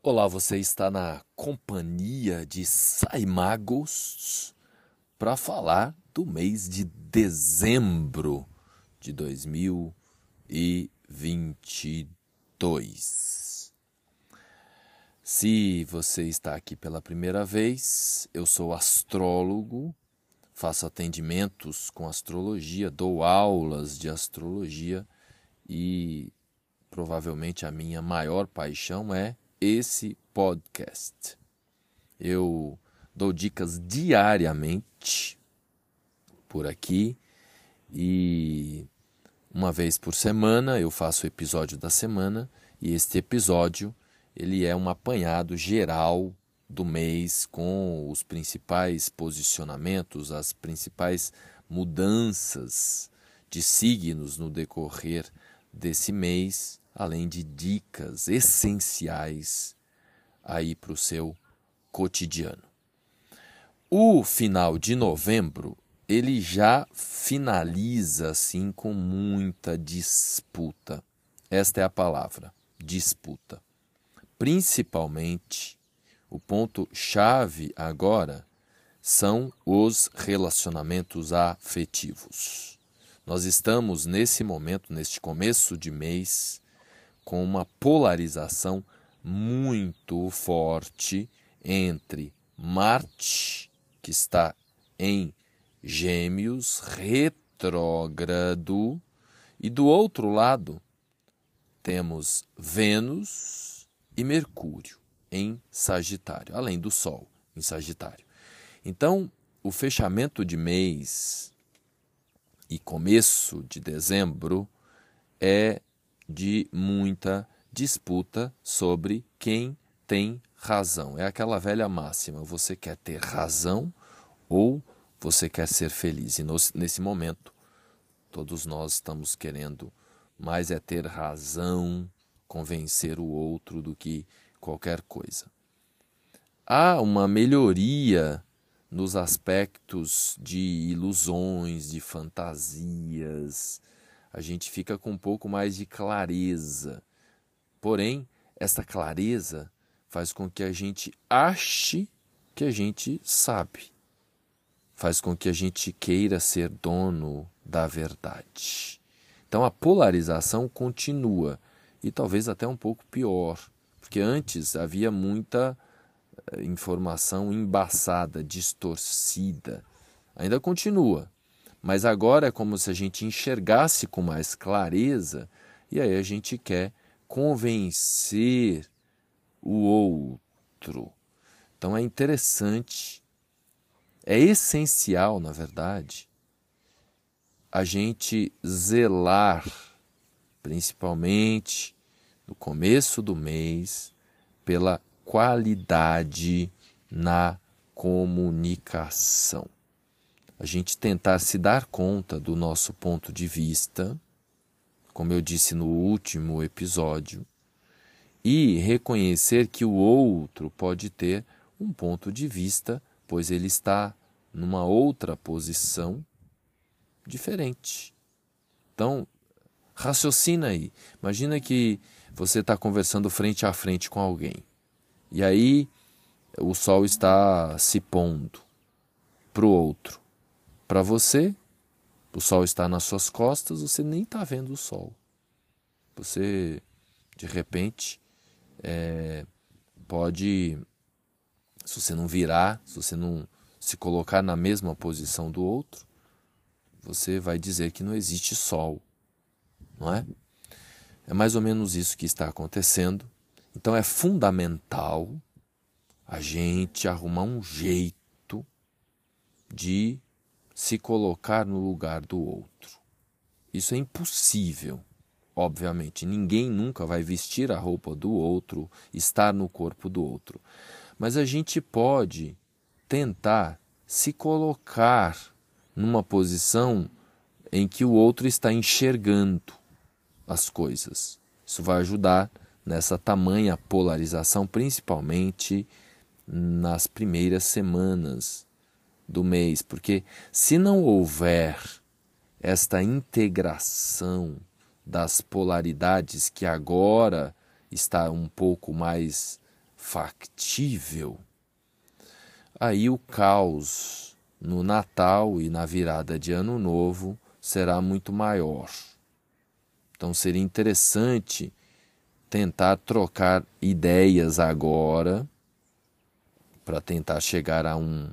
Olá, você está na companhia de Saimagos para falar do mês de dezembro de 2022. Se você está aqui pela primeira vez, eu sou astrólogo, faço atendimentos com astrologia, dou aulas de astrologia e provavelmente a minha maior paixão é esse podcast. Eu dou dicas diariamente por aqui e uma vez por semana eu faço o episódio da semana e este episódio ele é um apanhado geral do mês com os principais posicionamentos, as principais mudanças de signos no decorrer desse mês além de dicas essenciais aí para o seu cotidiano. O final de novembro ele já finaliza assim com muita disputa. Esta é a palavra, disputa. Principalmente, o ponto chave agora são os relacionamentos afetivos. Nós estamos nesse momento, neste começo de mês, com uma polarização muito forte entre Marte, que está em Gêmeos, retrógrado, e do outro lado temos Vênus e Mercúrio em Sagitário, além do Sol em Sagitário. Então, o fechamento de mês e começo de dezembro é de muita disputa sobre quem tem razão. É aquela velha máxima: você quer ter razão ou você quer ser feliz? E nesse momento, todos nós estamos querendo mais é ter razão, convencer o outro do que qualquer coisa. Há uma melhoria nos aspectos de ilusões, de fantasias, a gente fica com um pouco mais de clareza. Porém, essa clareza faz com que a gente ache que a gente sabe. Faz com que a gente queira ser dono da verdade. Então a polarização continua e talvez até um pouco pior, porque antes havia muita eh, informação embaçada, distorcida. Ainda continua, mas agora é como se a gente enxergasse com mais clareza e aí a gente quer convencer o outro. Então é interessante, é essencial, na verdade, a gente zelar, principalmente no começo do mês, pela qualidade na comunicação a gente tentar se dar conta do nosso ponto de vista, como eu disse no último episódio, e reconhecer que o outro pode ter um ponto de vista, pois ele está numa outra posição diferente. Então, raciocina aí. Imagina que você está conversando frente a frente com alguém. E aí o sol está se pondo para o outro. Para você, o sol está nas suas costas, você nem está vendo o sol. Você, de repente, é, pode, se você não virar, se você não se colocar na mesma posição do outro, você vai dizer que não existe sol, não é? É mais ou menos isso que está acontecendo. Então é fundamental a gente arrumar um jeito de se colocar no lugar do outro. Isso é impossível. Obviamente, ninguém nunca vai vestir a roupa do outro, estar no corpo do outro. Mas a gente pode tentar se colocar numa posição em que o outro está enxergando as coisas. Isso vai ajudar nessa tamanha polarização, principalmente nas primeiras semanas do mês, porque se não houver esta integração das polaridades que agora está um pouco mais factível, aí o caos no Natal e na virada de Ano Novo será muito maior. Então seria interessante tentar trocar ideias agora para tentar chegar a um,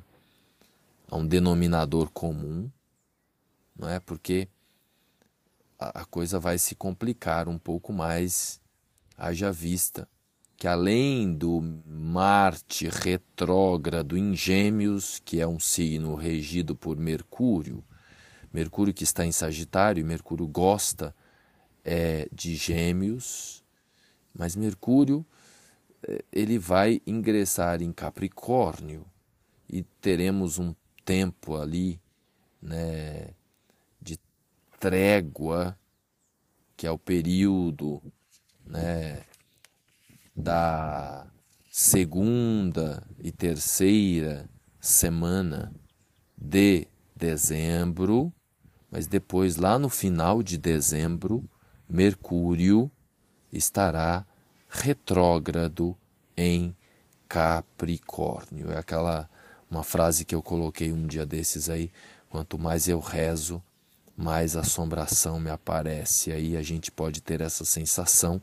a um denominador comum, não é? Porque a, coisa vai se complicar um pouco mais, haja vista que além do Marte retrógrado em Gêmeos, que é um signo regido por Mercúrio, Mercúrio que está em Sagitário, Mercúrio gosta é, de Gêmeos, mas Mercúrio é, ele vai ingressar em Capricórnio e teremos um tempo ali, né, de trégua, que é o período, né, da segunda e terceira semana de dezembro, mas depois, lá no final de dezembro, Mercúrio estará retrógrado em Capricórnio. É aquela uma frase que eu coloquei um dia desses aí, quanto mais eu rezo, mais assombração me aparece. Aí a gente pode ter essa sensação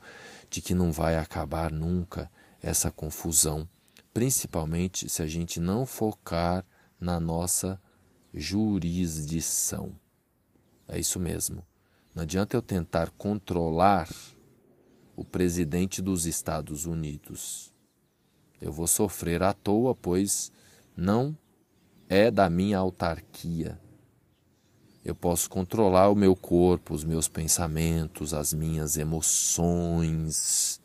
de que não vai acabar nunca essa confusão, principalmente se a gente não focar na nossa jurisdição. É isso mesmo. Não adianta eu tentar controlar o presidente dos Estados Unidos. Eu vou sofrer à toa, pois não é da minha autarquia. Eu posso controlar o meu corpo, os meus pensamentos, as minhas emoções,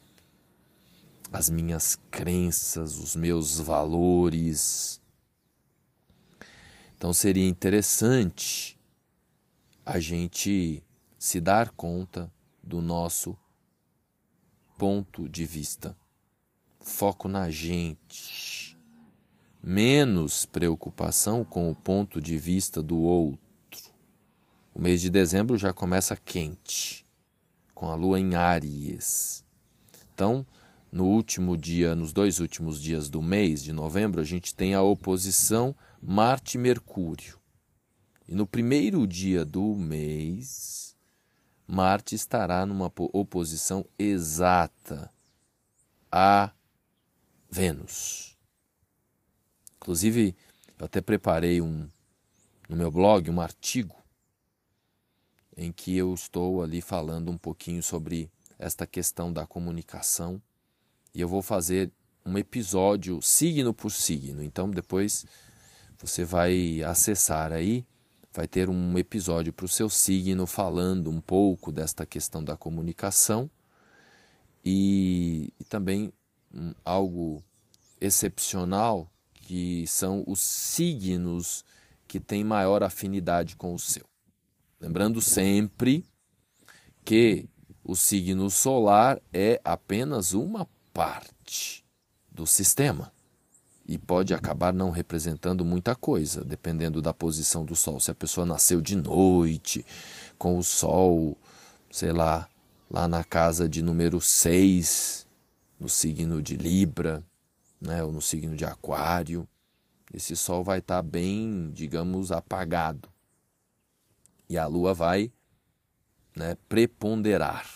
as minhas crenças, os meus valores. Então seria interessante a gente se dar conta do nosso ponto de vista. Foco na gente. Menos preocupação com o ponto de vista do outro o mês de dezembro já começa quente, com a lua em Áries. Então, no último dia, nos dois últimos dias do mês de novembro, a gente tem a oposição Marte-Mercúrio. E no primeiro dia do mês, Marte estará numa oposição exata a Vênus. Inclusive, eu até preparei um no meu blog um artigo em que eu estou ali falando um pouquinho sobre esta questão da comunicação e eu vou fazer um episódio signo por signo. Então depois você vai acessar aí, vai ter um episódio para o seu signo falando um pouco desta questão da comunicação e, e também um, algo excepcional que são os signos que têm maior afinidade com o seu. Lembrando sempre que o signo solar é apenas uma parte do sistema e pode acabar não representando muita coisa, dependendo da posição do Sol. Se a pessoa nasceu de noite, com o Sol, sei lá, lá na casa de número 6, no signo de Libra, né, ou no signo de Aquário, esse Sol vai estar tá bem, digamos, apagado e a Lua vai né, preponderar.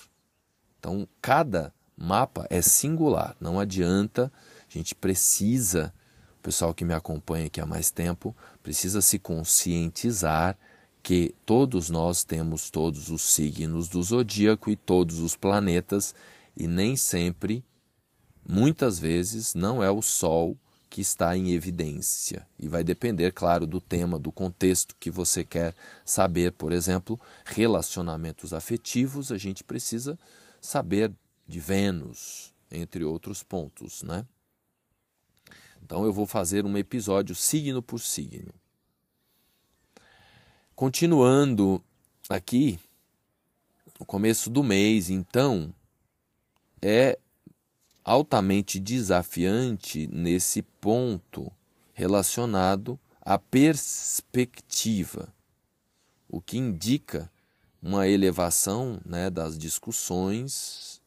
Então, cada mapa é singular, não adianta, a gente precisa, o pessoal que me acompanha aqui há mais tempo, precisa se conscientizar que todos nós temos todos os signos do zodíaco e todos os planetas, e nem sempre, muitas vezes, não é o Sol que está em evidência. E vai depender, claro, do tema, do contexto que você quer saber. Por exemplo, relacionamentos afetivos, a gente precisa saber de Vênus, entre outros pontos, né? Então eu vou fazer um episódio signo por signo. Continuando aqui, no começo do mês, então, é altamente desafiante nesse ponto relacionado à perspectiva, o que indica uma elevação né, das discussões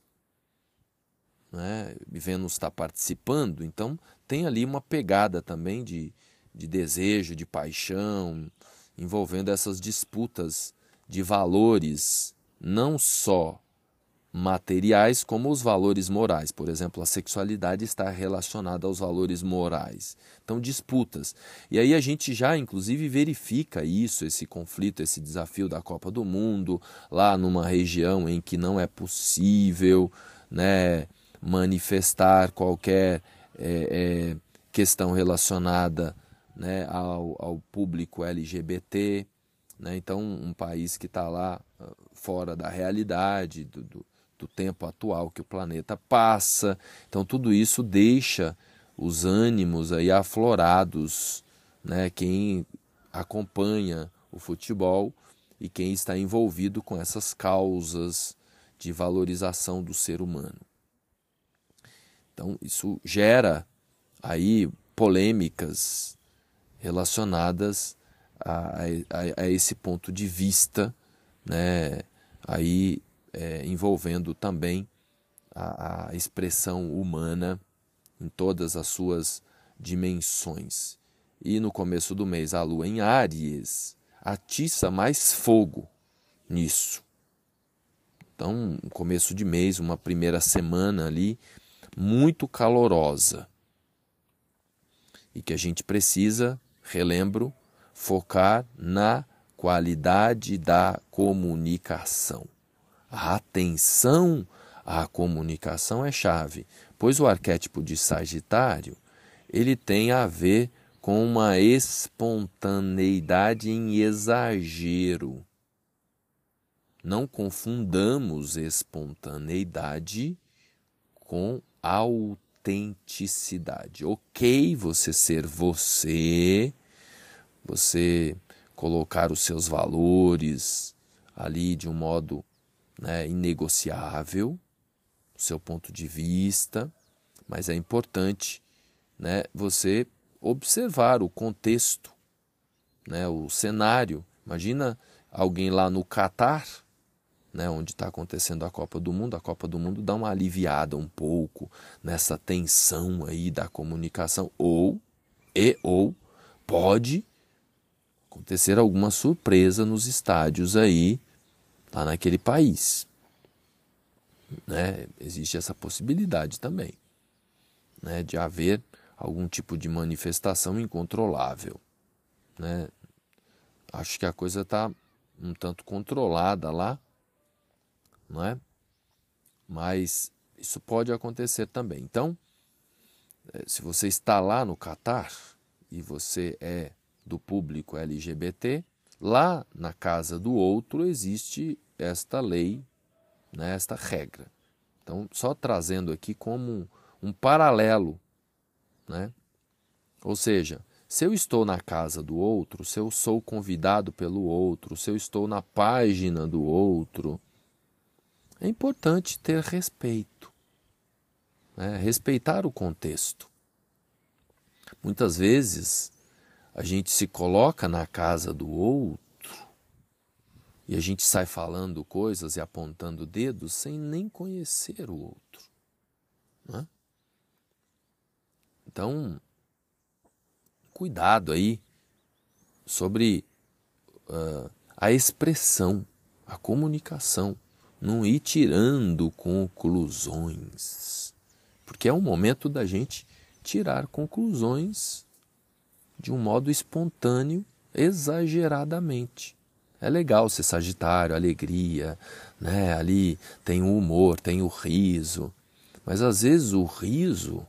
né? Vênus está participando, então tem ali uma pegada também de, de desejo, de paixão, envolvendo essas disputas de valores, não só materiais como os valores morais. Por exemplo, a sexualidade está relacionada aos valores morais. Então, disputas. E aí a gente já, inclusive, verifica isso, esse conflito, esse desafio da Copa do Mundo, lá numa região em que não é possível né, manifestar qualquer é, é, questão relacionada né, ao, ao público LGBT. Né? Então, um país que está lá ah, fora da realidade, do, do do tempo atual que o planeta passa. Então tudo isso deixa os ânimos aí aflorados, né? Quem acompanha o futebol e quem está envolvido com essas causas de valorização do ser humano. Então isso gera aí polêmicas relacionadas a, a, a esse ponto de vista, né? Aí é, envolvendo também a, a expressão humana em todas as suas dimensões. E no começo do mês, a lua em Áries atiça mais fogo nisso. Então, começo de mês, uma primeira semana ali, muito calorosa. E que a gente precisa, relembro, focar na qualidade da comunicação. A atenção à comunicação é chave, pois o arquétipo de Sagitário ele tem a ver com uma espontaneidade em exagero. Não confundamos espontaneidade com autenticidade. Ok, você ser você, você colocar os seus valores ali de um modo né, inegociável, o seu ponto de vista, mas é importante né, você observar o contexto, né, o cenário. Imagina alguém lá no Catar, né, onde está acontecendo a Copa do Mundo, a Copa do Mundo dá uma aliviada um pouco nessa tensão aí da comunicação, ou e ou pode acontecer alguma surpresa nos estádios aí lá naquele país. Né? Existe essa possibilidade também né? de haver algum tipo de manifestação incontrolável. Né? Acho que a coisa está um tanto controlada lá, não é? Mas isso pode acontecer também. Então, eh, se você está lá no Catar e você é do público LGBT, lá na casa do outro existe esta lei, né, esta regra. Então, só trazendo aqui como um, um paralelo, né? Ou seja, se eu estou na casa do outro, se eu sou convidado pelo outro, se eu estou na página do outro, é importante ter respeito, né? respeitar o contexto. Muitas vezes a gente se coloca na casa do outro e a gente sai falando coisas e apontando dedos sem nem conhecer o outro. Né? Então, cuidado aí sobre uh, a expressão, a comunicação, não ir tirando conclusões. Porque é o momento da gente tirar conclusões de um modo espontâneo, exageradamente. É legal ser Sagitário, alegria, né? Ali tem o humor, tem o riso. Mas às vezes o riso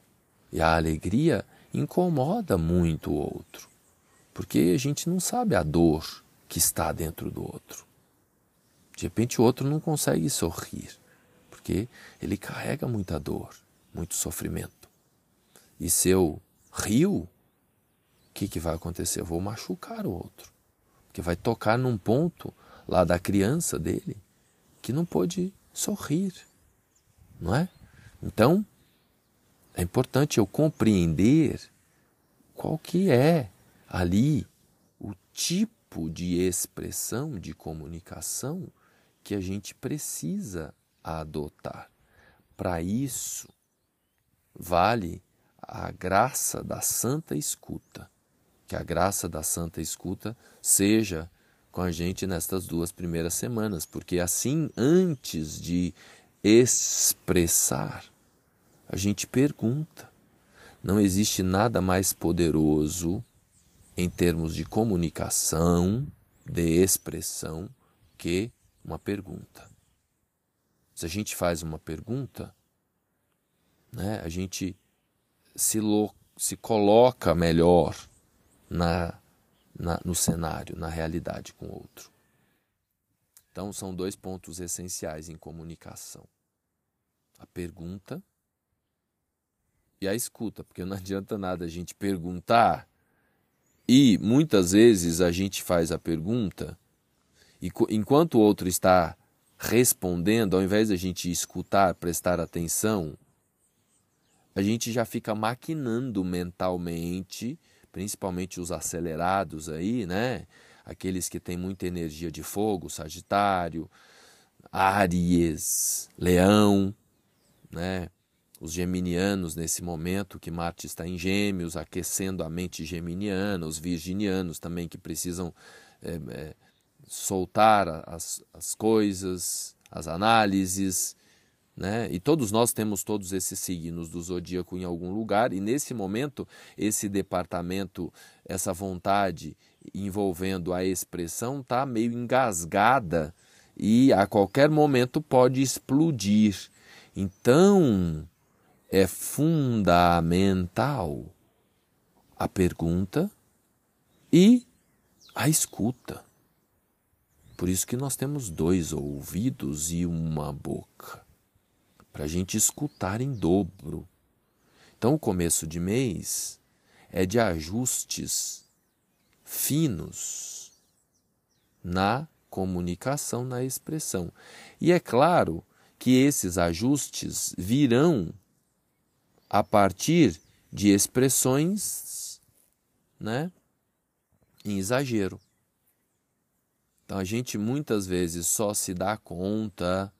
e a alegria incomoda muito o outro, porque a gente não sabe a dor que está dentro do outro. De repente o outro não consegue sorrir, porque ele carrega muita dor, muito sofrimento. E se eu rio, o que, que vai acontecer? Eu vou machucar o outro que vai tocar num ponto lá da criança dele que não pôde sorrir, não é? Então, é importante eu compreender qual que é ali o tipo de expressão, de comunicação que a gente precisa adotar. Para isso, vale a graça da santa escuta. Que a graça da santa escuta seja com a gente nestas duas primeiras semanas, porque assim, antes de expressar, a gente pergunta. Não existe nada mais poderoso em termos de comunicação, de expressão, que uma pergunta. Se a gente faz uma pergunta, né, a gente se, lo, se coloca melhor na, na, no cenário, na realidade com o outro. Então, são dois pontos essenciais em comunicação: a pergunta e a escuta, porque não adianta nada a gente perguntar e muitas vezes a gente faz a pergunta e enquanto o outro está respondendo, ao invés de a gente escutar, prestar atenção, a gente já fica maquinando mentalmente, principalmente os acelerados aí, né? Aqueles que têm muita energia de fogo, Sagitário, Áries, Leão, né? os geminianos nesse momento, que Marte está em Gêmeos, aquecendo a mente geminiana, os virginianos também que precisam é, é, soltar as, as coisas, as análises, né? E todos nós temos todos esses signos do zodíaco em algum lugar, e nesse momento, esse departamento, essa vontade envolvendo a expressão está meio engasgada e a qualquer momento pode explodir. Então, é fundamental a pergunta e a escuta. Por isso que nós temos dois ouvidos e uma boca, para a gente escutar em dobro. Então, o começo de mês é de ajustes finos na comunicação, na expressão. E é claro que esses ajustes virão a partir de expressões né, em exagero. Então a gente muitas vezes só se dá conta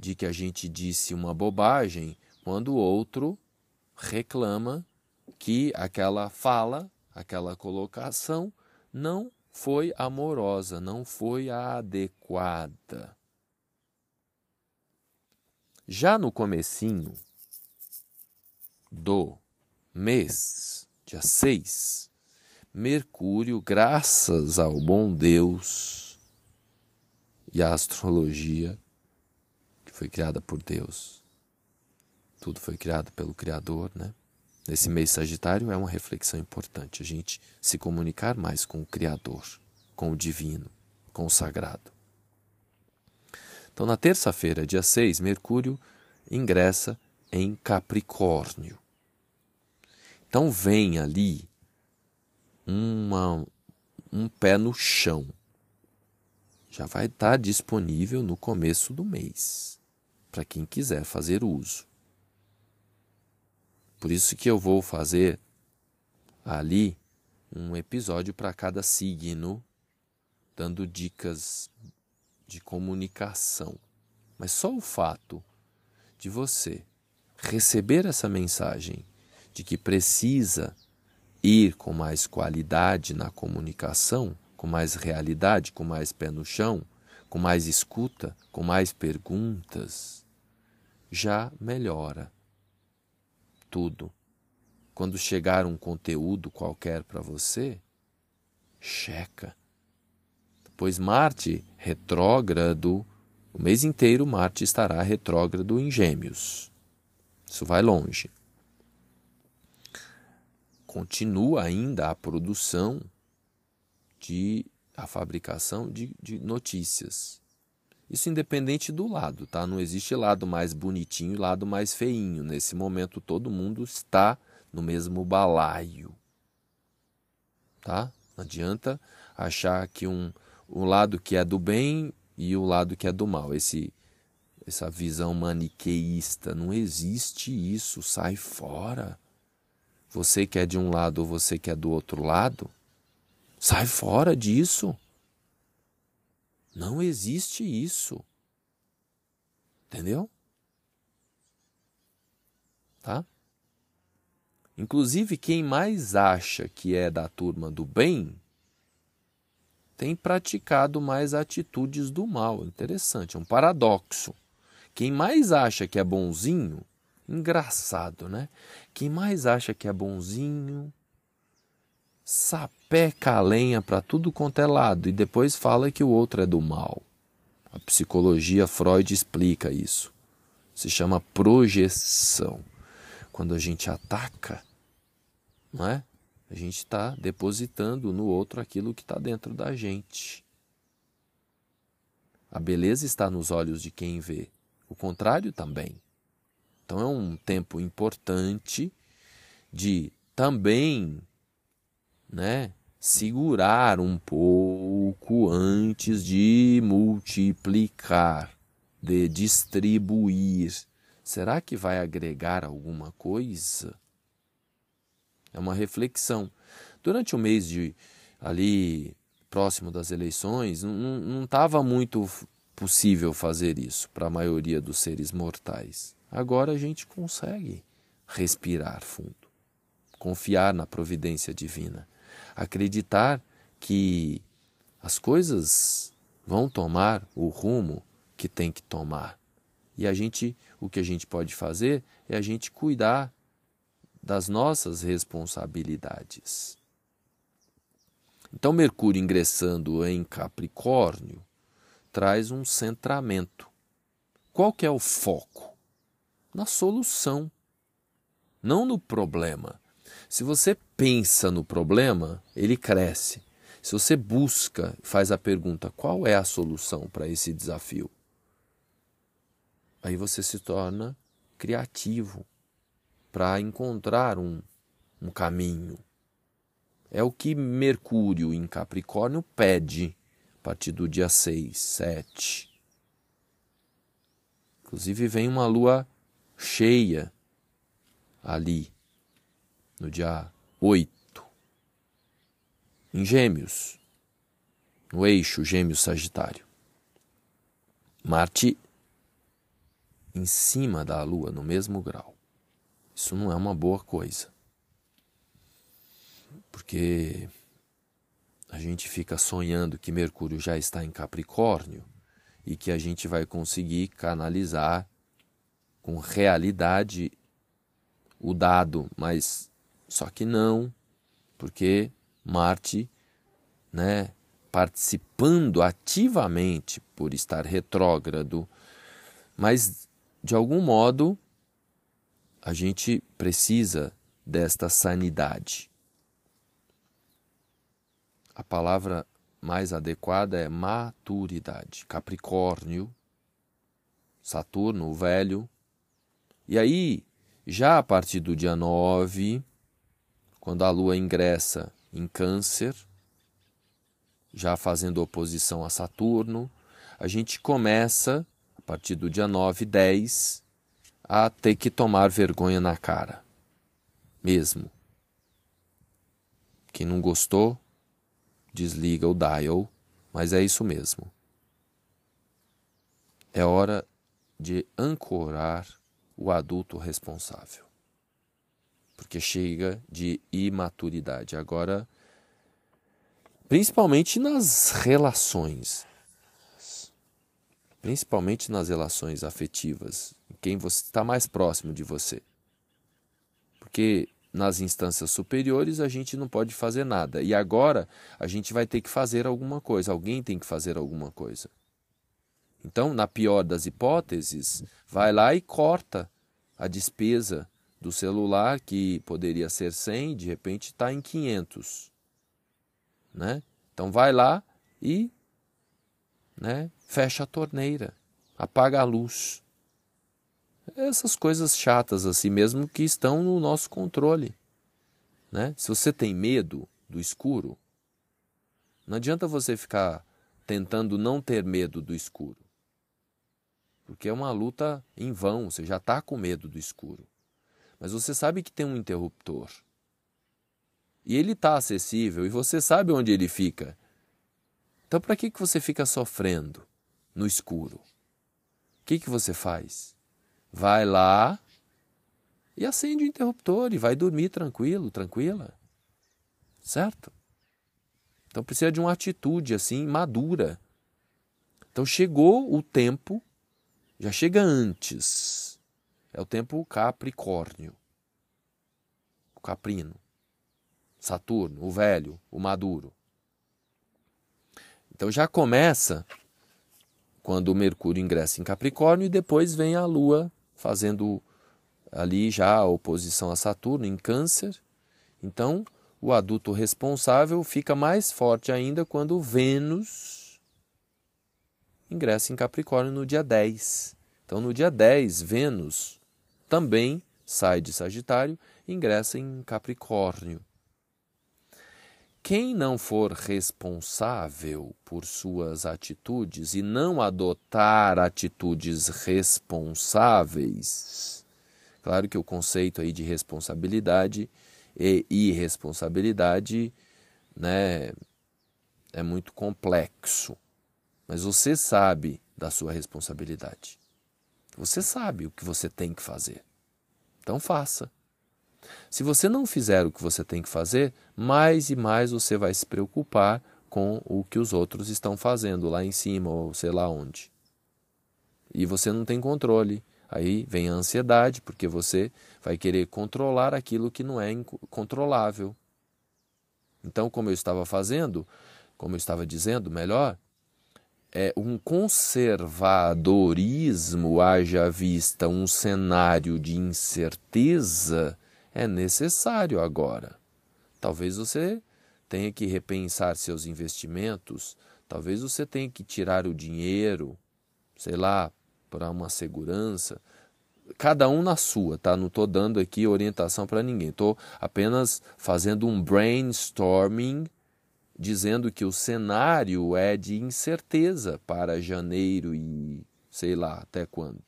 de que a gente disse uma bobagem quando o outro reclama que aquela fala, aquela colocação não foi amorosa, não foi adequada. Já no comecinho, do mês, dia 6, Mercúrio, graças ao bom Deus e à astrologia, foi criada por Deus, tudo foi criado pelo Criador, né? Nesse mês Sagitário é uma reflexão importante, a gente se comunicar mais com o Criador, com o Divino, com o Sagrado. Então, na terça-feira, dia 6, Mercúrio ingressa em Capricórnio. Então vem ali uma, um pé no chão. Já vai estar disponível no começo do mês, para quem quiser fazer uso. Por isso que eu vou fazer ali um episódio para cada signo, dando dicas de comunicação. Mas só o fato de você receber essa mensagem de que precisa ir com mais qualidade na comunicação, com mais realidade, com mais pé no chão, com mais escuta, com mais perguntas, já melhora tudo. Quando chegar um conteúdo qualquer para você, checa. Pois Marte retrógrado, o mês inteiro Marte estará retrógrado em Gêmeos. Isso vai longe. Continua ainda a produção de a fabricação de, de notícias. Isso independente do lado, tá? Não existe lado mais bonitinho e lado mais feinho. Nesse momento todo mundo está no mesmo balaio. Tá? Não adianta achar que um, um lado que é do bem e o lado que é do mal. Esse essa visão maniqueísta. Não existe isso, sai fora. Você que é de um lado ou você que é do outro lado, sai fora disso. Não existe isso. Entendeu? Tá? Inclusive, quem mais acha que é da turma do bem tem praticado mais atitudes do mal. Interessante, é um paradoxo. Quem mais acha que é bonzinho, engraçado, né? Quem mais acha que é bonzinho, sapeca a lenha para tudo quanto é lado e depois fala que o outro é do mal. A psicologia Freud explica isso. Se chama projeção. Quando a gente ataca, não é? A gente está depositando no outro aquilo que está dentro da gente. A beleza está nos olhos de quem vê, o contrário também. Então é um tempo importante de também, né, segurar um pouco antes de multiplicar, de distribuir. Será que vai agregar alguma coisa? É uma reflexão. Durante o mês de ali próximo das eleições, não estava muito possível fazer isso para a maioria dos seres mortais. Agora a gente consegue respirar fundo, confiar na providência divina, acreditar que as coisas vão tomar o rumo que tem que tomar. E a gente, o que a gente pode fazer é a gente cuidar das nossas responsabilidades. Então, Mercúrio ingressando em Capricórnio traz um centramento. Qual que é o foco? Na solução, não no problema. Se você pensa no problema, ele cresce. Se você busca, faz a pergunta: qual é a solução para esse desafio? Aí você se torna criativo, para encontrar um, um caminho. É o que Mercúrio em Capricórnio pede a partir do dia 6, 7. Inclusive vem uma lua cheia ali, no dia 8, em Gêmeos, no eixo Gêmeos-Sagitário. Marte em cima da Lua, no mesmo grau. Isso não é uma boa coisa. Porque a gente fica sonhando que Mercúrio já está em Capricórnio e que a gente vai conseguir canalizar com realidade o dado, mas só que não, porque Marte, né, participando ativamente por estar retrógrado, mas de algum modo a gente precisa desta sanidade. A palavra mais adequada é maturidade. Capricórnio, Saturno, o velho. E aí, já a partir do dia 9, quando a lua ingressa em Câncer, já fazendo oposição a Saturno, a gente começa, a partir do dia 9 e 10, a ter que tomar vergonha na cara. Mesmo. Quem não gostou, desliga o dial, mas é isso mesmo. É hora de ancorar o adulto responsável. Porque chega de imaturidade. Agora, principalmente nas relações, principalmente nas relações afetivas, quem está mais próximo de você. Porque nas instâncias superiores a gente não pode fazer nada. E agora a gente vai ter que fazer alguma coisa, alguém tem que fazer alguma coisa. Então, na pior das hipóteses, vai lá e corta a despesa do celular, que poderia ser 100, de repente está em 500. Né? Então, vai lá e né, fecha a torneira, apaga a luz essas coisas chatas assim mesmo que estão no nosso controle. Né? Se você tem medo do escuro, não adianta você ficar tentando não ter medo do escuro. Porque é uma luta em vão, você já está com medo do escuro. Mas você sabe que tem um interruptor. E ele está acessível e você sabe onde ele fica. Então, para que, que você fica sofrendo no escuro? O que, que você faz? vai lá e acende o interruptor e vai dormir tranquilo, tranquila. Certo? Então precisa de uma atitude assim madura. Então chegou o tempo, já chega antes. É o tempo Capricórnio. O caprino. Saturno, o velho, o maduro. Então já começa quando o Mercúrio ingressa em Capricórnio e depois vem a Lua fazendo ali já a oposição a Saturno em Câncer. Então, o adulto responsável fica mais forte ainda quando Vênus ingressa em Capricórnio no dia 10. Então, no dia 10, Vênus também sai de Sagitário e ingressa em Capricórnio. Quem não for responsável por suas atitudes e não adotar atitudes responsáveis, claro que o conceito aí de responsabilidade e irresponsabilidade né, é muito complexo, mas você sabe da sua responsabilidade. Você sabe o que você tem que fazer. Então faça. Se você não fizer o que você tem que fazer, mais e mais você vai se preocupar com o que os outros estão fazendo lá em cima ou sei lá onde. E você não tem controle. Aí vem a ansiedade, porque você vai querer controlar aquilo que não é controlável. Então, como eu estava fazendo, como eu estava dizendo, melhor, é um conservadorismo, haja vista um cenário de incerteza é necessário agora. Talvez você tenha que repensar seus investimentos, talvez você tenha que tirar o dinheiro, sei lá, para uma segurança. Cada um na sua, tá? Não estou dando aqui orientação para ninguém. Estou apenas fazendo um brainstorming, dizendo que o cenário é de incerteza para janeiro e sei lá até quando.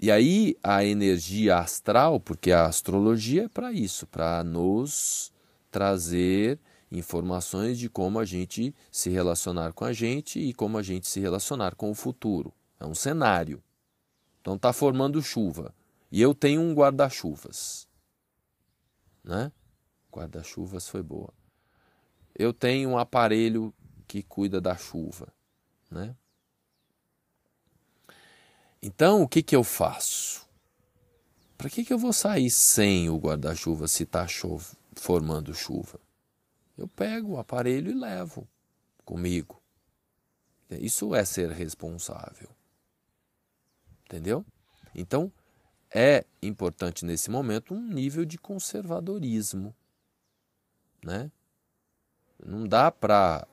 E aí a energia astral, porque a astrologia é para isso, para nos trazer informações de como a gente se relacionar com a gente e como a gente se relacionar com o futuro. É um cenário. Então está formando chuva. E eu tenho um guarda-chuvas. Né? Guarda-chuvas foi boa. Eu tenho um aparelho que cuida da chuva. Né? Então, o que, que eu faço? Para que, que eu vou sair sem o guarda-chuva se está formando chuva? Eu pego o aparelho e levo comigo. Isso é ser responsável. Entendeu? Então, é importante nesse momento um nível de conservadorismo. Né? Não dá para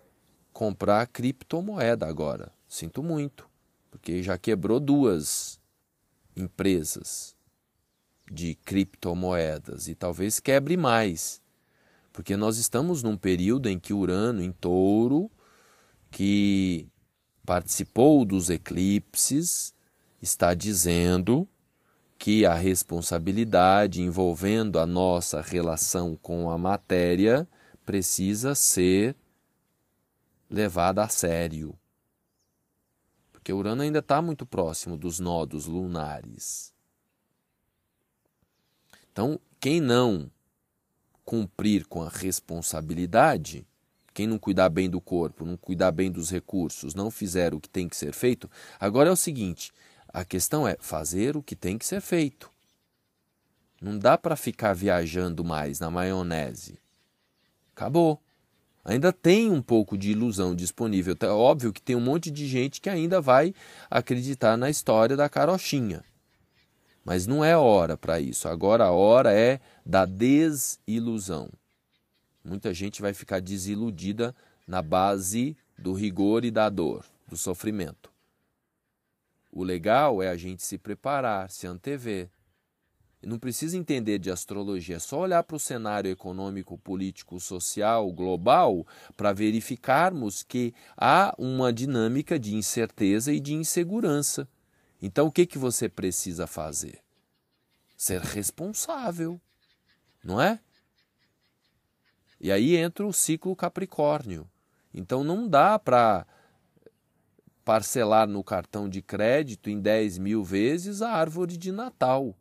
comprar criptomoeda agora. Sinto muito porque já quebrou duas empresas de criptomoedas e talvez quebre mais, porque nós estamos num período em que Urano em Touro, que participou dos eclipses, está dizendo que a responsabilidade envolvendo a nossa relação com a matéria precisa ser levada a sério porque Urano ainda está muito próximo dos nodos lunares. Então, quem não cumprir com a responsabilidade, quem não cuidar bem do corpo, não cuidar bem dos recursos, não fizer o que tem que ser feito, agora é o seguinte: a questão é fazer o que tem que ser feito. Não dá para ficar viajando mais na maionese. Acabou. Ainda tem um pouco de ilusão disponível. É óbvio que tem um monte de gente que ainda vai acreditar na história da carochinha. Mas não é hora para isso. Agora a hora é da desilusão. Muita gente vai ficar desiludida na base do rigor e da dor, do sofrimento. O legal é a gente se preparar, se antever, não precisa entender de astrologia, é só olhar para o cenário econômico, político, social, global, para verificarmos que há uma dinâmica de incerteza e de insegurança. Então, o que, que você precisa fazer? Ser responsável, não é? E aí entra o ciclo Capricórnio. Então, não dá para parcelar no cartão de crédito em 10 mil vezes a árvore de Natal.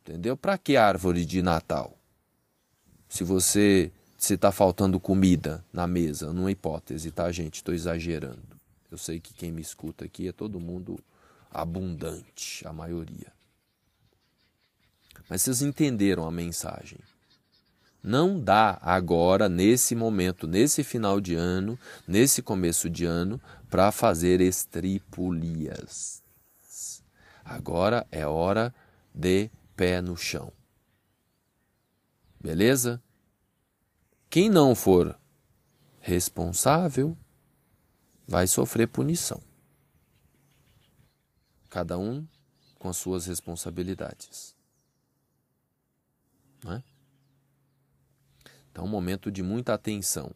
Entendeu? Para que árvore de Natal? Se você se está faltando comida na mesa, numa hipótese, tá, gente? Estou exagerando. Eu sei que quem me escuta aqui é todo mundo abundante, a maioria. Mas vocês entenderam a mensagem. Não dá agora, nesse momento, nesse final de ano, nesse começo de ano, para fazer estripulias. Agora é hora de pé no chão. Beleza? Quem não for responsável vai sofrer punição. Cada um com as suas responsabilidades. Né? Então, um momento de muita atenção.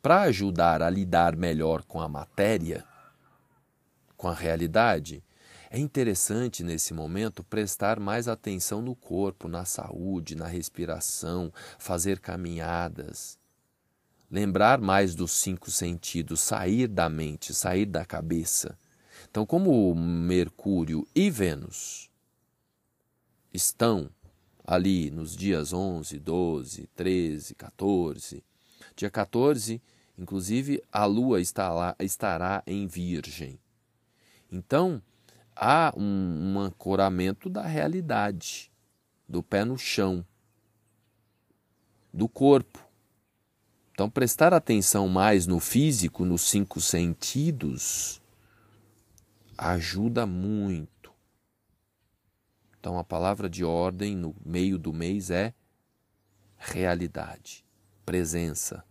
Para ajudar a lidar melhor com a matéria, com a realidade, é interessante nesse momento prestar mais atenção no corpo, na saúde, na respiração, fazer caminhadas. Lembrar mais dos cinco sentidos, sair da mente, sair da cabeça. Então, como Mercúrio e Vênus estão ali nos dias 11, 12, 13, 14. Dia 14, inclusive, a lua está lá, estará em Virgem. Então, há um, um ancoramento da realidade, do pé no chão, do corpo. Então, prestar atenção mais no físico, nos cinco sentidos, ajuda muito. Então a palavra de ordem no meio do mês é realidade, presença,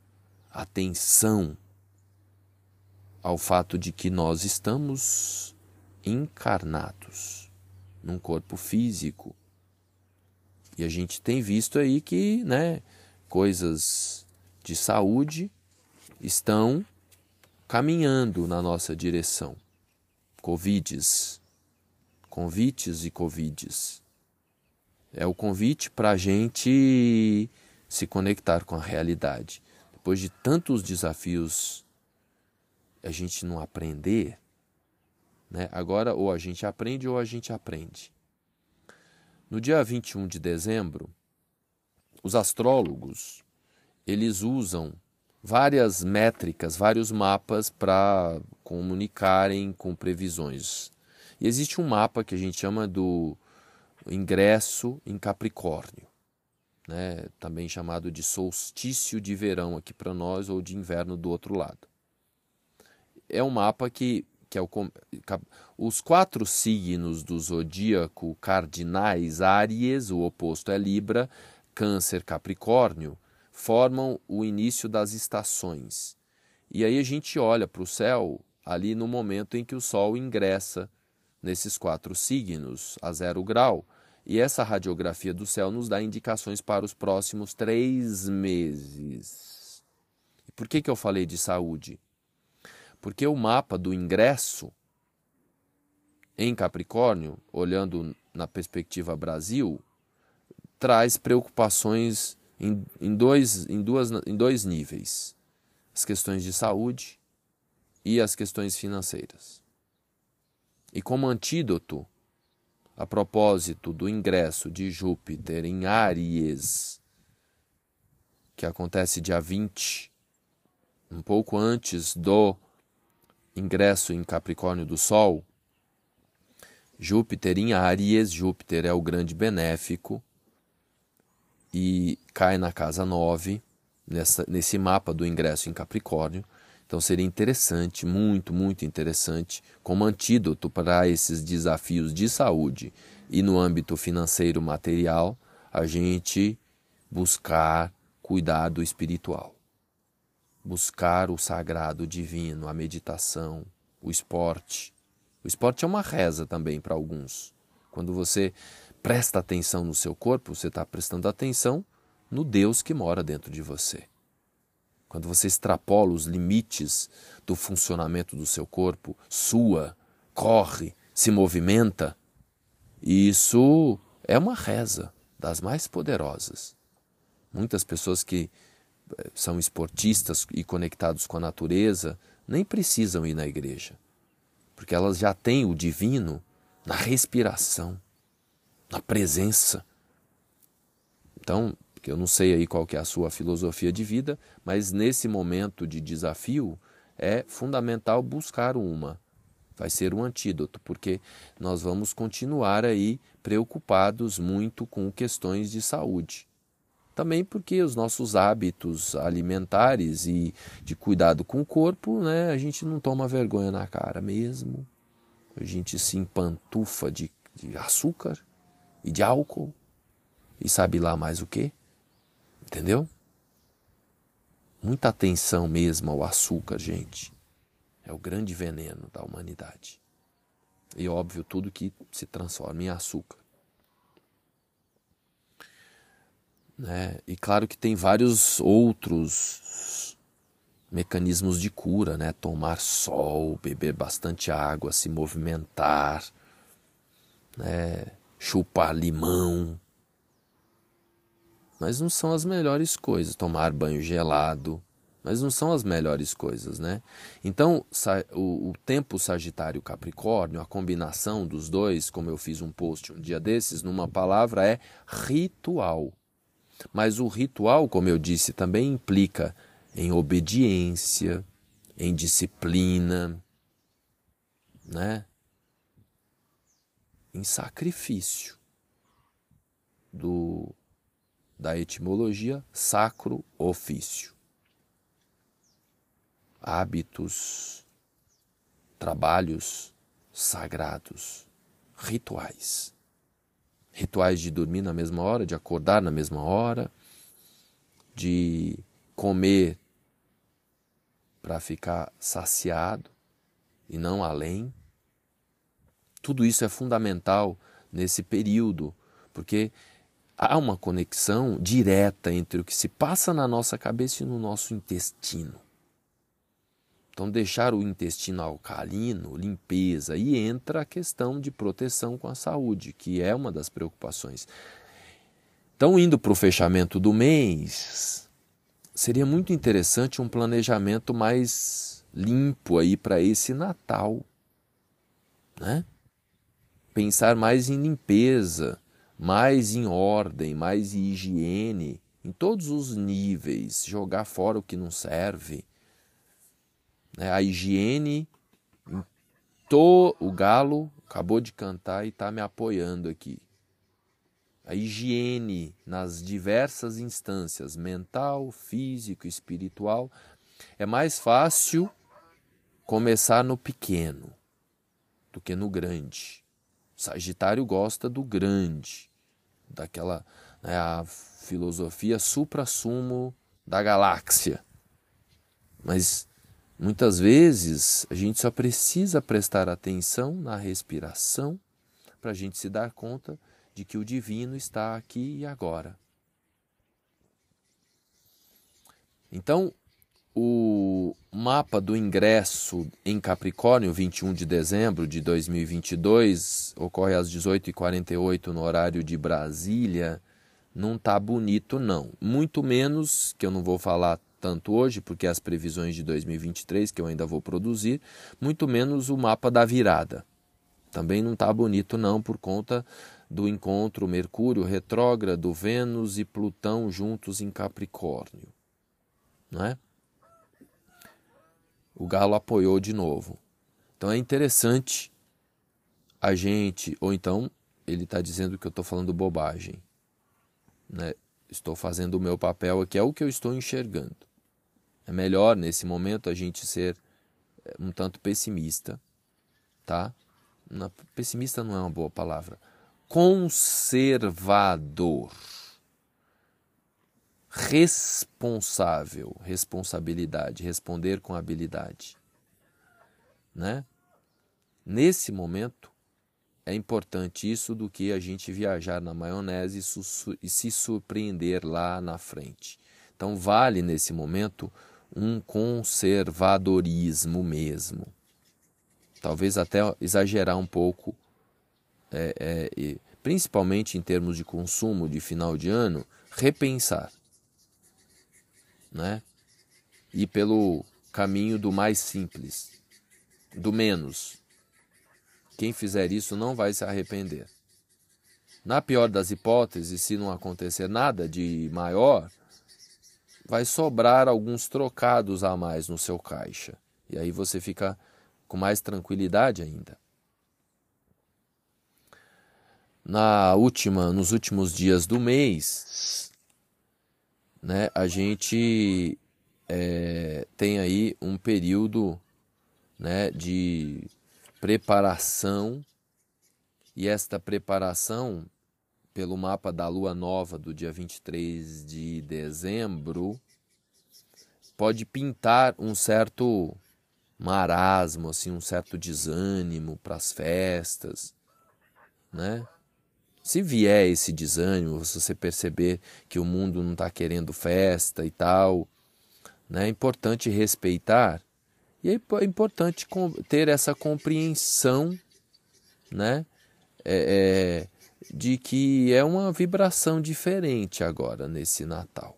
atenção ao fato de que nós estamos encarnados num corpo físico. E a gente tem visto aí que, né, coisas de saúde estão caminhando na nossa direção. Covides, convites e covides. É o convite para a gente se conectar com a realidade. Depois de tantos desafios, a gente não aprender, né? agora ou a gente aprende ou a gente aprende. No dia 21 de dezembro, os astrólogos eles usam várias métricas, vários mapas para comunicarem com previsões. E existe um mapa que a gente chama do ingresso em Capricórnio, né? também chamado de solstício de verão aqui para nós ou de inverno do outro lado. É um mapa que, que é o, os quatro signos do zodíaco cardinais, Áries, o oposto é Libra, Câncer, Capricórnio, formam o início das estações. E aí a gente olha para o céu ali no momento em que o Sol ingressa nesses quatro signos a zero grau. E essa radiografia do céu nos dá indicações para os próximos três meses. E por que, que eu falei de saúde? Porque o mapa do ingresso em Capricórnio, olhando na perspectiva Brasil, traz preocupações em, em, dois, em, duas, em dois níveis: as questões de saúde e as questões financeiras. E como antídoto, a propósito do ingresso de Júpiter em Áries, que acontece dia 20, um pouco antes do ingresso em Capricórnio do Sol, Júpiter em Áries, Júpiter é o grande benéfico e cai na casa 9, nessa, nesse mapa do ingresso em Capricórnio. Então seria interessante, muito, muito interessante, como antídoto para esses desafios de saúde e no âmbito financeiro material, a gente buscar cuidado espiritual. Buscar o sagrado divino, a meditação, o esporte. O esporte é uma reza também para alguns. Quando você presta atenção no seu corpo, você está prestando atenção no Deus que mora dentro de você quando você extrapola os limites do funcionamento do seu corpo, sua, corre, se movimenta, isso é uma reza das mais poderosas. Muitas pessoas que eh, são esportistas e conectados com a natureza nem precisam ir na igreja, porque elas já têm o divino na respiração, na presença. Então, que eu não sei aí qual que é a sua filosofia de vida, mas nesse momento de desafio é fundamental buscar uma. Vai ser um antídoto, porque nós vamos continuar aí preocupados muito com questões de saúde. Também porque os nossos hábitos alimentares e de cuidado com o corpo, né, a gente não toma vergonha na cara mesmo. A gente se empantufa de, de açúcar e de álcool e sabe lá mais o que. Entendeu? Muita atenção mesmo ao açúcar, gente. É o grande veneno da humanidade. E óbvio, tudo que se transforma em açúcar. Né? E claro que tem vários outros mecanismos de cura, né? Tomar sol, beber bastante água, se movimentar, né? chupar limão. Mas não são as melhores coisas. Tomar banho gelado, mas não são as melhores coisas, né? Então, o, tempo Sagitário Capricórnio, a combinação dos dois, como eu fiz um post um dia desses, numa palavra é ritual. Mas o ritual, como eu disse, também implica em obediência, em disciplina, né? em sacrifício do da etimologia sacro ofício. Hábitos, trabalhos sagrados, rituais rituais de dormir na mesma hora, de acordar na mesma hora, de comer para ficar saciado e não além. Tudo isso é fundamental nesse período, porque há uma conexão direta entre o que se passa na nossa cabeça e no nosso intestino. Então, deixar o intestino alcalino, limpeza, e entra a questão de proteção com a saúde, que é uma das preocupações. Então, indo para o fechamento do mês, seria muito interessante um planejamento mais limpo aí para esse Natal, né? Pensar mais em limpeza, mais em ordem, mais em higiene, em todos os níveis, jogar fora o que não serve né? A higiene. Tô, o galo acabou de cantar e está me apoiando aqui. A higiene nas diversas instâncias, mental, físico, espiritual, é mais fácil começar no pequeno do que no grande. Sagitário gosta do grande, daquela né, a filosofia supra-sumo da galáxia. Mas Muitas vezes a gente só precisa prestar atenção na respiração para a gente se dar conta de que o divino está aqui e agora. Então, o mapa do ingresso em Capricórnio, 21 de dezembro de 2022, ocorre às 18h48 no horário de Brasília, não está bonito não. Muito menos, que eu não vou falar tanto hoje, porque as previsões de 2023 que eu ainda vou produzir, muito menos o mapa da virada. Também não está bonito não por conta do encontro Mercúrio retrógrado, Vênus e Plutão juntos em Capricórnio, não é? O galo apoiou de novo. Então é interessante a gente, ou então ele está dizendo que eu estou falando bobagem, né? Estou fazendo o meu papel aqui, é o que eu estou enxergando. É melhor nesse momento a gente ser eh, um tanto pessimista, tá? pessimista não é uma boa palavra. Conservador. Responsável, responsabilidade, responder com habilidade, né? Nesse momento é importante isso do que a gente viajar na maionese e se surpreender lá na frente. Então vale nesse momento um conservadorismo mesmo. Talvez até exagerar um pouco, é, é, principalmente em termos de consumo de final de ano, repensar. Né? E pelo caminho do mais simples, do menos. Quem fizer isso não vai se arrepender. Na pior das hipóteses, se não acontecer nada de maior, vai sobrar alguns trocados a mais no seu caixa. E aí você fica com mais tranquilidade ainda. Na última, nos últimos dias do mês, né, a gente é, tem aí um período né, de preparação e esta preparação pelo mapa da lua nova do dia 23 de dezembro pode pintar um certo marasmo, assim, um certo desânimo para as festas, né? Se vier esse desânimo, se você perceber que o mundo não está querendo festa e tal, né? é importante respeitar e é, é importante ter essa compreensão né? É, é, de que é uma vibração diferente agora nesse Natal.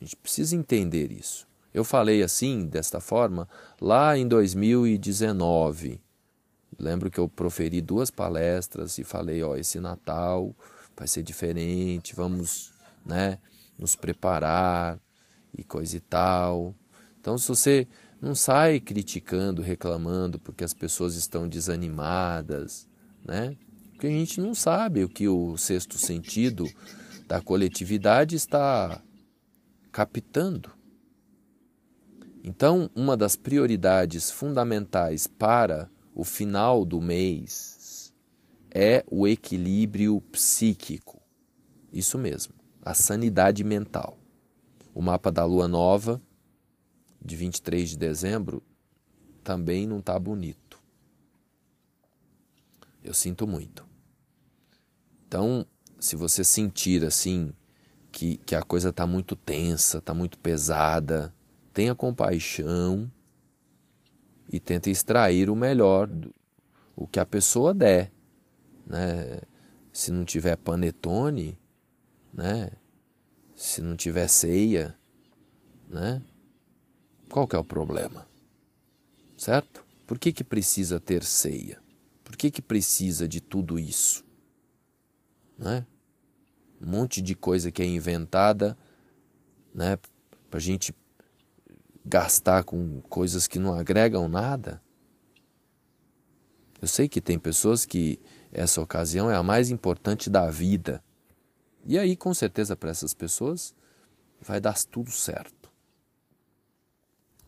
A gente precisa entender isso. Eu falei assim, desta forma, lá em 2019. Lembro que eu proferi duas palestras e falei, ó, esse Natal vai ser diferente, vamos, né, nos preparar e coisa e tal. Então, se você não sai criticando, reclamando porque as pessoas estão desanimadas, né? Porque a gente não sabe o que o sexto sentido da coletividade está captando. Então, uma das prioridades fundamentais para o final do mês é o equilíbrio psíquico. Isso mesmo, a sanidade mental. O mapa da lua nova, de 23 de dezembro, também não está bonito. Eu sinto muito. Então, se você sentir assim que, que a coisa está muito tensa, está muito pesada, tenha compaixão e tenta extrair o melhor, o que a pessoa der. Né? Se não tiver panetone, né? se não tiver ceia, né? qual que é o problema? Certo? Por que, que precisa ter ceia? Por que, que precisa de tudo isso? Né? Um monte de coisa que é inventada né, para a gente gastar com coisas que não agregam nada. Eu sei que tem pessoas que essa ocasião é a mais importante da vida. E aí, com certeza, para essas pessoas vai dar tudo certo.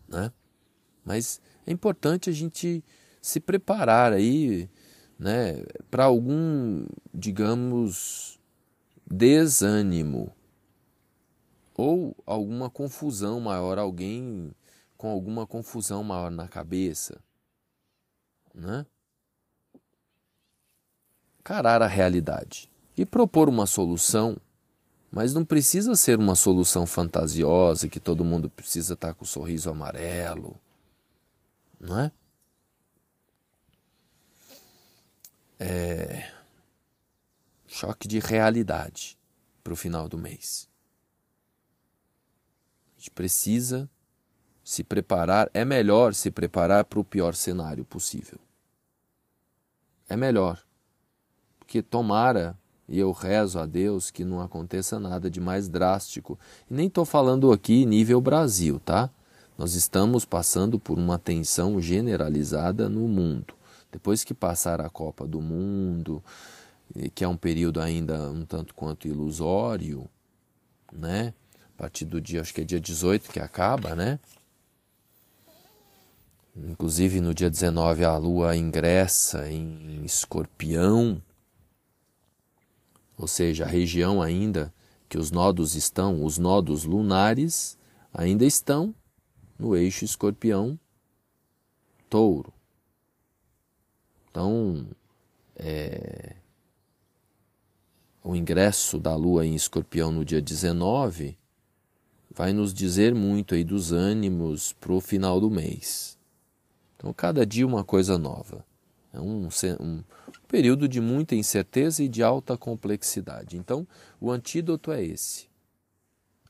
Né? Mas é importante a gente se preparar aí né, para algum, digamos, desânimo ou alguma confusão maior, alguém com alguma confusão maior na cabeça, né? Encarar a realidade e propor uma solução, mas não precisa ser uma solução fantasiosa que todo mundo precisa estar com o sorriso amarelo, não é? É choque de realidade para o final do mês gente precisa se preparar, é melhor se preparar para o pior cenário possível. É melhor. Porque tomara, e eu rezo a Deus que não aconteça nada de mais drástico. E nem estou falando aqui nível Brasil, tá? Nós estamos passando por uma tensão generalizada no mundo. Depois que passar a Copa do Mundo, que é um período ainda um tanto quanto ilusório, né? A partir do dia, acho que é dia 18 que acaba, né? Inclusive no dia 19 a lua ingressa em escorpião, ou seja, a região ainda que os nodos estão, os nodos lunares ainda estão no eixo escorpião touro. Então, é, o ingresso da lua em escorpião no dia 19 vai nos dizer muito aí dos ânimos para o final do mês. Então, cada dia uma coisa nova. É um, um período de muita incerteza e de alta complexidade. Então, o antídoto é esse: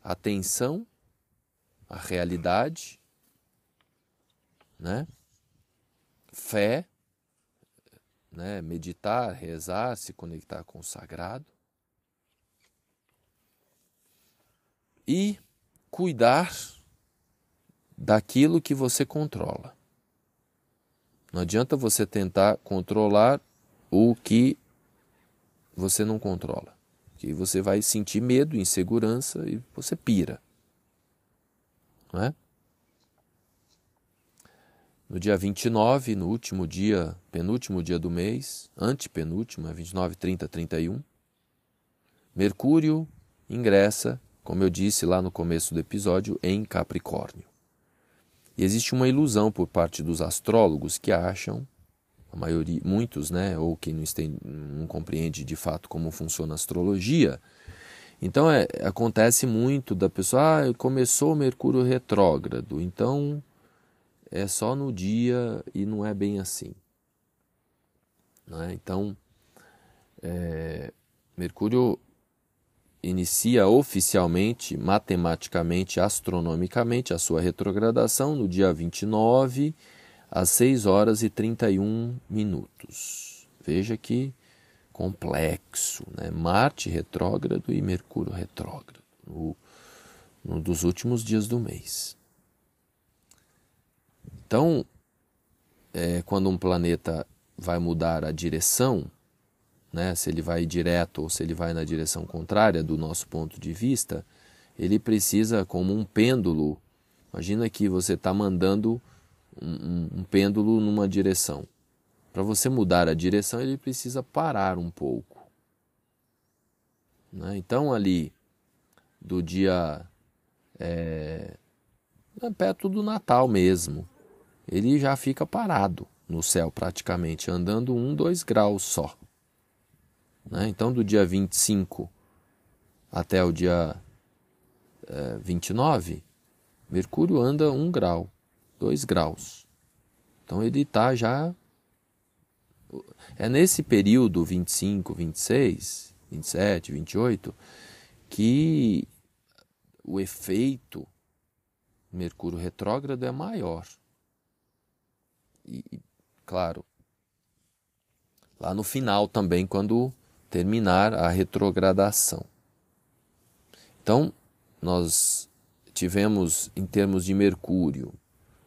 atenção à realidade né? Fé, né? meditar, rezar, se conectar com o sagrado. E cuidar daquilo que você controla. Não adianta você tentar controlar o que você não controla. Que você vai sentir medo, insegurança e você pira. Não é? No dia 29, no último dia, penúltimo dia do mês, antepenúltimo, é 29, 30, 31, Mercúrio ingressa, como eu disse lá no começo do episódio, em Capricórnio. E existe uma ilusão por parte dos astrólogos que acham, a maioria, muitos, né, ou quem não, tem, não compreende de fato como funciona a astrologia. Então é, acontece muito da pessoa, ah, começou o Mercúrio retrógrado, então é só no dia e não é bem assim. Né? Então, é, Mercúrio inicia oficialmente, matematicamente, astronomicamente, a sua retrogradação no dia 29, às 6 horas e 31 minutos. Veja que complexo, né? Marte retrógrado e Mercúrio retrógrado, no, no dos últimos dias do mês. Então, é, quando um planeta vai mudar a direção, né, se ele vai direto ou se ele vai na direção contrária do nosso ponto de vista, ele precisa, como um pêndulo, imagina que você está mandando um, um, um pêndulo numa direção. Para você mudar a direção, ele precisa parar um pouco. Né? Então, ali, do dia é, perto do Natal mesmo, ele já fica parado no céu praticamente, andando um, dois graus só. Né? Então, do dia 25 até o dia é, 29, Mercúrio anda um grau, dois graus. Então, ele está já. É nesse período 25, 26, 27, 28 que o efeito Mercúrio retrógrado é maior. E, claro, lá no final também, quando terminar a retrogradação. Então, nós tivemos, em termos de Mercúrio,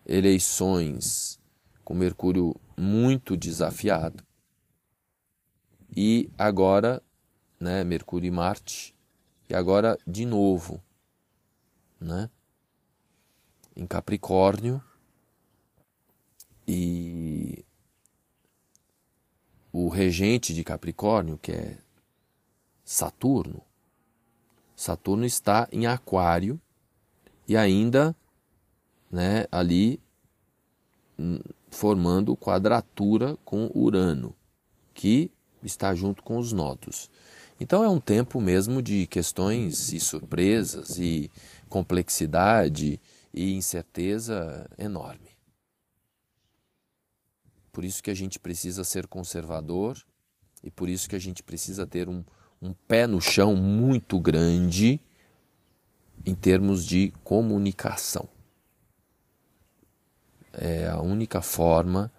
eleições com Mercúrio muito desafiado. E agora, né, Mercúrio e Marte, e agora de novo, né, em Capricórnio, e o regente de Capricórnio, que é Saturno, Saturno está em Aquário e ainda né, ali hum, formando quadratura com Urano, que está junto com os nodos. Então é um tempo mesmo de questões e surpresas e complexidade e incerteza enorme. Por isso que a gente precisa ser conservador e por isso que a gente precisa ter um, um pé no chão muito grande em termos de comunicação. É a única forma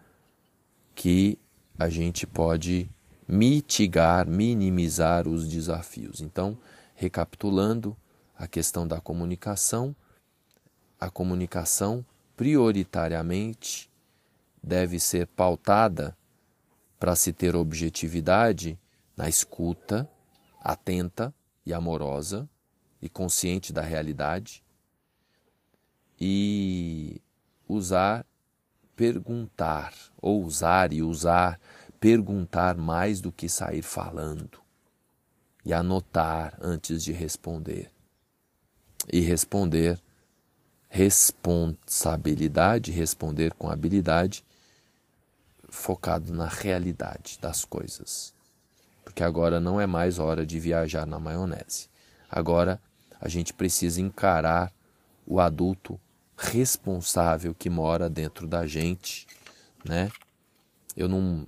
que a gente pode mitigar, minimizar os desafios. Então, recapitulando a questão da comunicação, a comunicação prioritariamente deve ser pautada para se ter objetividade na escuta atenta e amorosa e consciente da realidade e usar perguntar ou usar e usar perguntar mais do que sair falando e anotar antes de responder. E responder responsabilidade responder com habilidade focado na realidade das coisas. Porque agora não é mais hora de viajar na maionese. Agora a gente precisa encarar o adulto responsável que mora dentro da gente, né? Eu não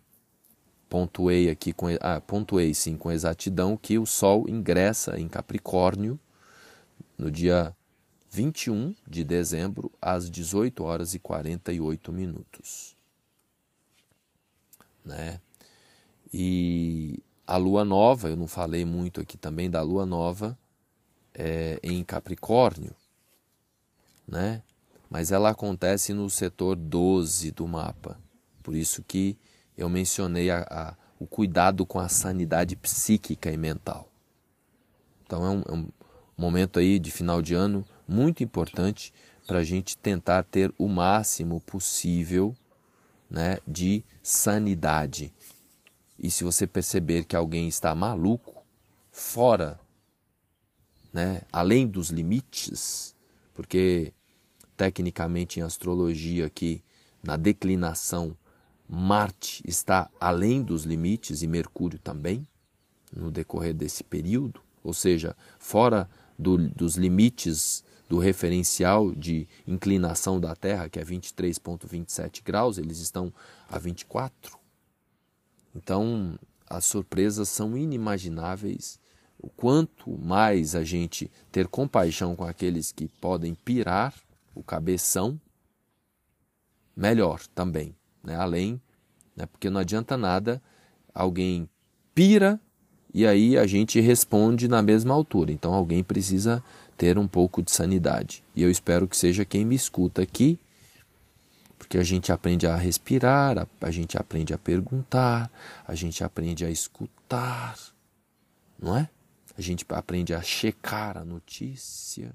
pontuei aqui com ah, pontuei sim com exatidão que o sol ingressa em Capricórnio no dia 21 de dezembro, às 18 horas e 48 minutos. Né? E a lua nova, eu não falei muito aqui também da lua nova é, em Capricórnio, né? mas ela acontece no setor 12 do mapa. Por isso que eu mencionei a, a, o cuidado com a sanidade psíquica e mental. Então é um, é um momento aí de final de ano muito importante para a gente tentar ter o máximo possível né, de sanidade. E se você perceber que alguém está maluco, fora, né, além dos limites, porque tecnicamente em astrologia aqui na declinação Marte está além dos limites e Mercúrio também no decorrer desse período, ou seja, fora do, dos limites do referencial de inclinação da Terra, que é 23,27 graus, eles estão a 24. Então, as surpresas são inimagináveis. O quanto mais a gente ter compaixão com aqueles que podem pirar o cabeção, melhor também. Né? Além, né? porque não adianta nada alguém pira e aí a gente responde na mesma altura. Então alguém precisa ter um pouco de sanidade. E eu espero que seja quem me escuta aqui, porque a gente aprende a respirar, a, a gente aprende a perguntar, a gente aprende a escutar, não é? A gente aprende a checar a notícia.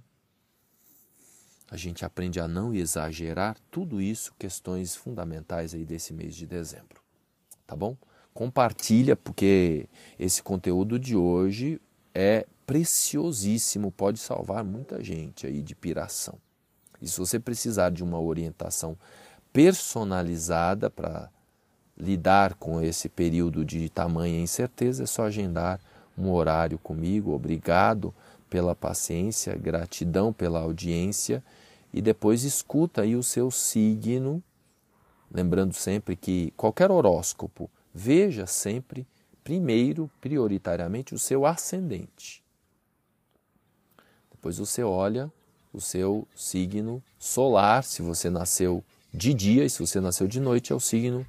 A gente aprende a não exagerar, tudo isso questões fundamentais aí desse mês de dezembro. Tá bom? Compartilha porque esse conteúdo de hoje é preciosíssimo, pode salvar muita gente aí de piração. E se você precisar de uma orientação personalizada para lidar com esse período de tamanha incerteza, é só agendar um horário comigo. Obrigado pela paciência, gratidão pela audiência e depois escuta aí o seu signo, lembrando sempre que qualquer horóscopo veja sempre primeiro, prioritariamente, o seu ascendente. Depois você olha o seu signo solar, se você nasceu de dia e se você nasceu de noite, é o signo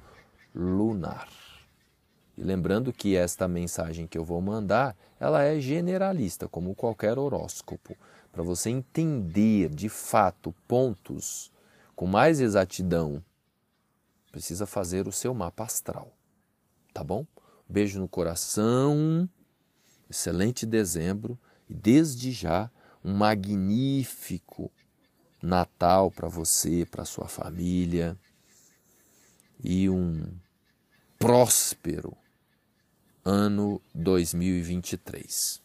lunar. E lembrando que esta mensagem que eu vou mandar, ela é generalista, como qualquer horóscopo, para você entender de fato pontos com mais exatidão, precisa fazer o seu mapa astral, tá bom? Beijo no coração, excelente dezembro e desde já um magnífico Natal para você, para sua família e um próspero ano 2023.